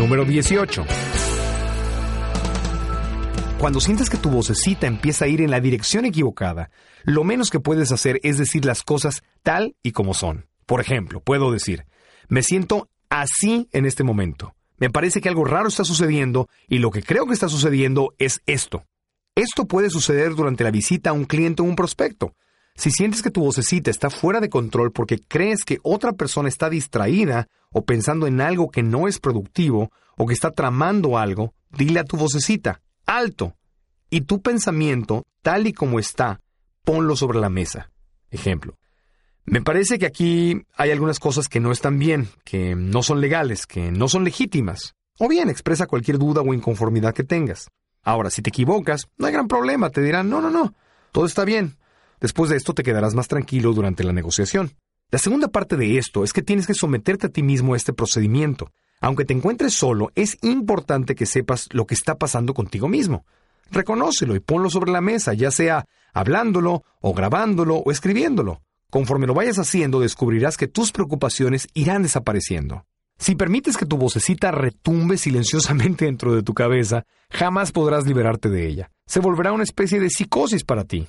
Número 18. Cuando sientes que tu vocecita empieza a ir en la dirección equivocada, lo menos que puedes hacer es decir las cosas tal y como son. Por ejemplo, puedo decir, me siento así en este momento. Me parece que algo raro está sucediendo y lo que creo que está sucediendo es esto. Esto puede suceder durante la visita a un cliente o un prospecto. Si sientes que tu vocecita está fuera de control porque crees que otra persona está distraída o pensando en algo que no es productivo o que está tramando algo, dile a tu vocecita, alto. Y tu pensamiento, tal y como está, ponlo sobre la mesa. Ejemplo. Me parece que aquí hay algunas cosas que no están bien, que no son legales, que no son legítimas. O bien expresa cualquier duda o inconformidad que tengas. Ahora, si te equivocas, no hay gran problema, te dirán, no, no, no, todo está bien, Después de esto te quedarás más tranquilo durante la negociación. La segunda parte de esto es que tienes que someterte a ti mismo a este procedimiento. Aunque te encuentres solo, es importante que sepas lo que está pasando contigo mismo. Reconócelo y ponlo sobre la mesa, ya sea hablándolo, o grabándolo, o escribiéndolo. Conforme lo vayas haciendo, descubrirás que tus preocupaciones irán desapareciendo. Si permites que tu vocecita retumbe silenciosamente dentro de tu cabeza, jamás podrás liberarte de ella. Se volverá una especie de psicosis para ti.